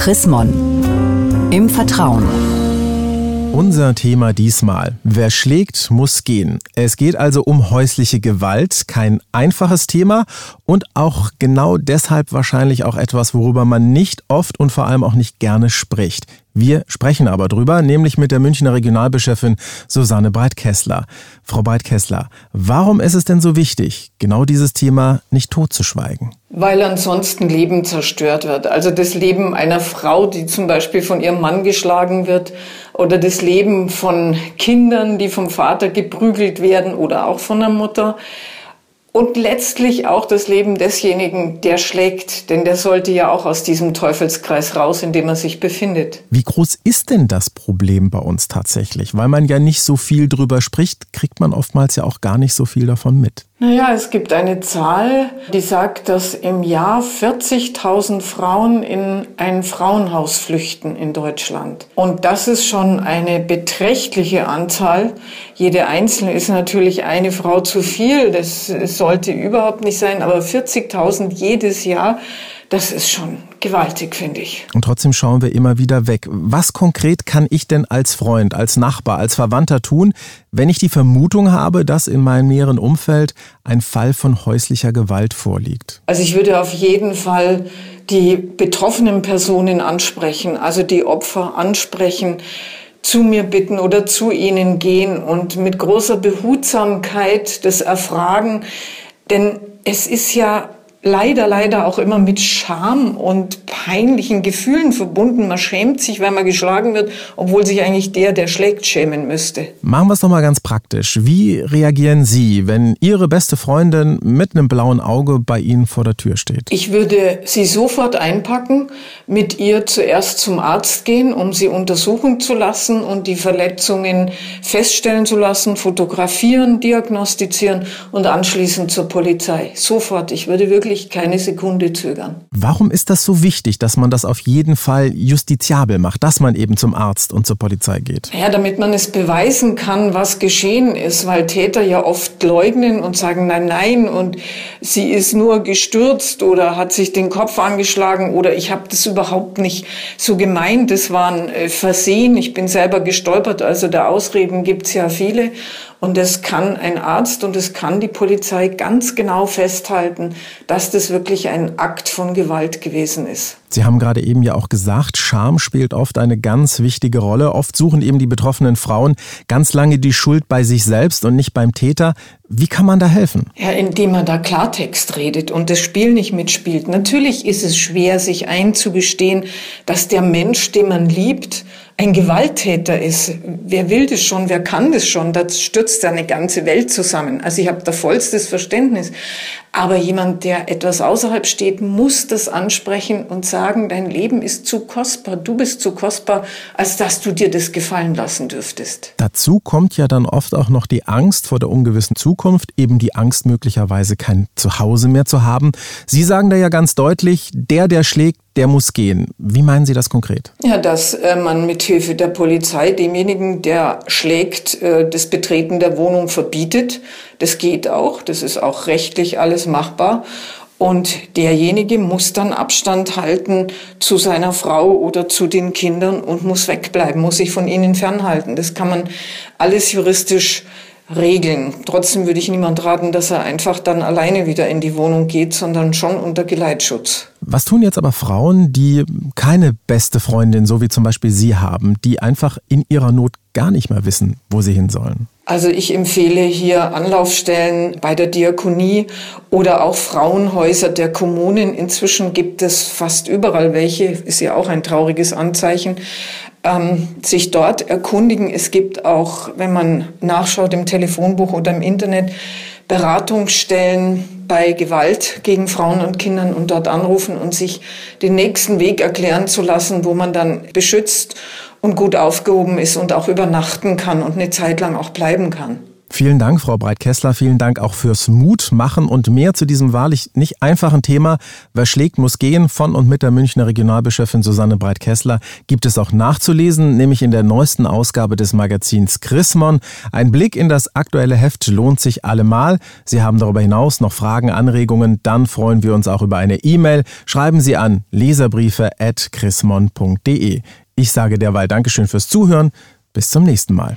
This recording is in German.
Chris Mon. Im Vertrauen. Unser Thema diesmal. Wer schlägt, muss gehen. Es geht also um häusliche Gewalt. Kein einfaches Thema und auch genau deshalb wahrscheinlich auch etwas, worüber man nicht oft und vor allem auch nicht gerne spricht. Wir sprechen aber drüber, nämlich mit der Münchner Regionalbeschefin Susanne Breitkessler. Frau Breitkessler, warum ist es denn so wichtig, genau dieses Thema nicht totzuschweigen? Weil ansonsten Leben zerstört wird. Also das Leben einer Frau, die zum Beispiel von ihrem Mann geschlagen wird, oder das Leben von Kindern, die vom Vater geprügelt werden oder auch von der Mutter und letztlich auch das Leben desjenigen, der schlägt, denn der sollte ja auch aus diesem Teufelskreis raus, in dem er sich befindet. Wie groß ist denn das Problem bei uns tatsächlich? Weil man ja nicht so viel drüber spricht, kriegt man oftmals ja auch gar nicht so viel davon mit. Naja, es gibt eine Zahl, die sagt, dass im Jahr 40.000 Frauen in ein Frauenhaus flüchten in Deutschland. Und das ist schon eine beträchtliche Anzahl. Jede einzelne ist natürlich eine Frau zu viel. Das sollte überhaupt nicht sein. Aber 40.000 jedes Jahr, das ist schon gewaltig, finde ich. Und trotzdem schauen wir immer wieder weg. Was konkret kann ich denn als Freund, als Nachbar, als Verwandter tun, wenn ich die Vermutung habe, dass in meinem näheren Umfeld ein Fall von häuslicher Gewalt vorliegt? Also ich würde auf jeden Fall die betroffenen Personen ansprechen, also die Opfer ansprechen zu mir bitten oder zu ihnen gehen und mit großer Behutsamkeit das erfragen. Denn es ist ja leider, leider auch immer mit Scham und peinlichen Gefühlen verbunden. Man schämt sich, wenn man geschlagen wird, obwohl sich eigentlich der, der schlägt, schämen müsste. Machen wir es doch mal ganz praktisch. Wie reagieren Sie, wenn Ihre beste Freundin mit einem blauen Auge bei Ihnen vor der Tür steht? Ich würde sie sofort einpacken, mit ihr zuerst zum Arzt gehen, um sie untersuchen zu lassen und die Verletzungen feststellen zu lassen, fotografieren, diagnostizieren und anschließend zur Polizei. Sofort. Ich würde wirklich wirklich keine Sekunde zögern. Warum ist das so wichtig, dass man das auf jeden Fall justiziabel macht, dass man eben zum Arzt und zur Polizei geht? Ja, damit man es beweisen kann, was geschehen ist, weil Täter ja oft leugnen und sagen, nein, nein, und sie ist nur gestürzt oder hat sich den Kopf angeschlagen oder ich habe das überhaupt nicht so gemeint, das war ein äh, Versehen, ich bin selber gestolpert, also der Ausreden gibt es ja viele. Und es kann ein Arzt und es kann die Polizei ganz genau festhalten, dass das wirklich ein Akt von Gewalt gewesen ist. Sie haben gerade eben ja auch gesagt, Scham spielt oft eine ganz wichtige Rolle. Oft suchen eben die betroffenen Frauen ganz lange die Schuld bei sich selbst und nicht beim Täter. Wie kann man da helfen? Ja, indem man da Klartext redet und das Spiel nicht mitspielt. Natürlich ist es schwer, sich einzugestehen, dass der Mensch, den man liebt, ein Gewalttäter ist. Wer will das schon? Wer kann das schon? Da stürzt eine ganze Welt zusammen. Also ich habe da vollstes Verständnis. Aber jemand, der etwas außerhalb steht, muss das ansprechen und sagen, dein Leben ist zu kostbar, du bist zu kostbar, als dass du dir das gefallen lassen dürftest. Dazu kommt ja dann oft auch noch die Angst vor der ungewissen Zukunft, eben die Angst möglicherweise kein Zuhause mehr zu haben. Sie sagen da ja ganz deutlich, der, der schlägt, der muss gehen. Wie meinen Sie das konkret? Ja, dass äh, man mit Hilfe der Polizei demjenigen, der schlägt, äh, das Betreten der Wohnung verbietet. Das geht auch, das ist auch rechtlich alles machbar. Und derjenige muss dann Abstand halten zu seiner Frau oder zu den Kindern und muss wegbleiben, muss sich von ihnen fernhalten. Das kann man alles juristisch regeln. Trotzdem würde ich niemand raten, dass er einfach dann alleine wieder in die Wohnung geht, sondern schon unter Geleitschutz. Was tun jetzt aber Frauen, die keine beste Freundin, so wie zum Beispiel Sie haben, die einfach in ihrer Not gar nicht mehr wissen, wo sie hin sollen? Also ich empfehle hier Anlaufstellen bei der Diakonie oder auch Frauenhäuser der Kommunen. Inzwischen gibt es fast überall welche, ist ja auch ein trauriges Anzeichen. Ähm, sich dort erkundigen. Es gibt auch, wenn man nachschaut im Telefonbuch oder im Internet, Beratungsstellen bei Gewalt gegen Frauen und Kindern und dort anrufen und sich den nächsten Weg erklären zu lassen, wo man dann beschützt und gut aufgehoben ist und auch übernachten kann und eine Zeit lang auch bleiben kann. Vielen Dank, Frau Breit-Kessler. Vielen Dank auch fürs Mutmachen und mehr zu diesem wahrlich nicht einfachen Thema. Wer schlägt, muss gehen. Von und mit der Münchner Regionalbischöfin Susanne Breit-Kessler gibt es auch nachzulesen, nämlich in der neuesten Ausgabe des Magazins Chrismon. Ein Blick in das aktuelle Heft lohnt sich allemal. Sie haben darüber hinaus noch Fragen, Anregungen. Dann freuen wir uns auch über eine E-Mail. Schreiben Sie an leserbriefe.chrismon.de. Ich sage derweil Dankeschön fürs Zuhören. Bis zum nächsten Mal.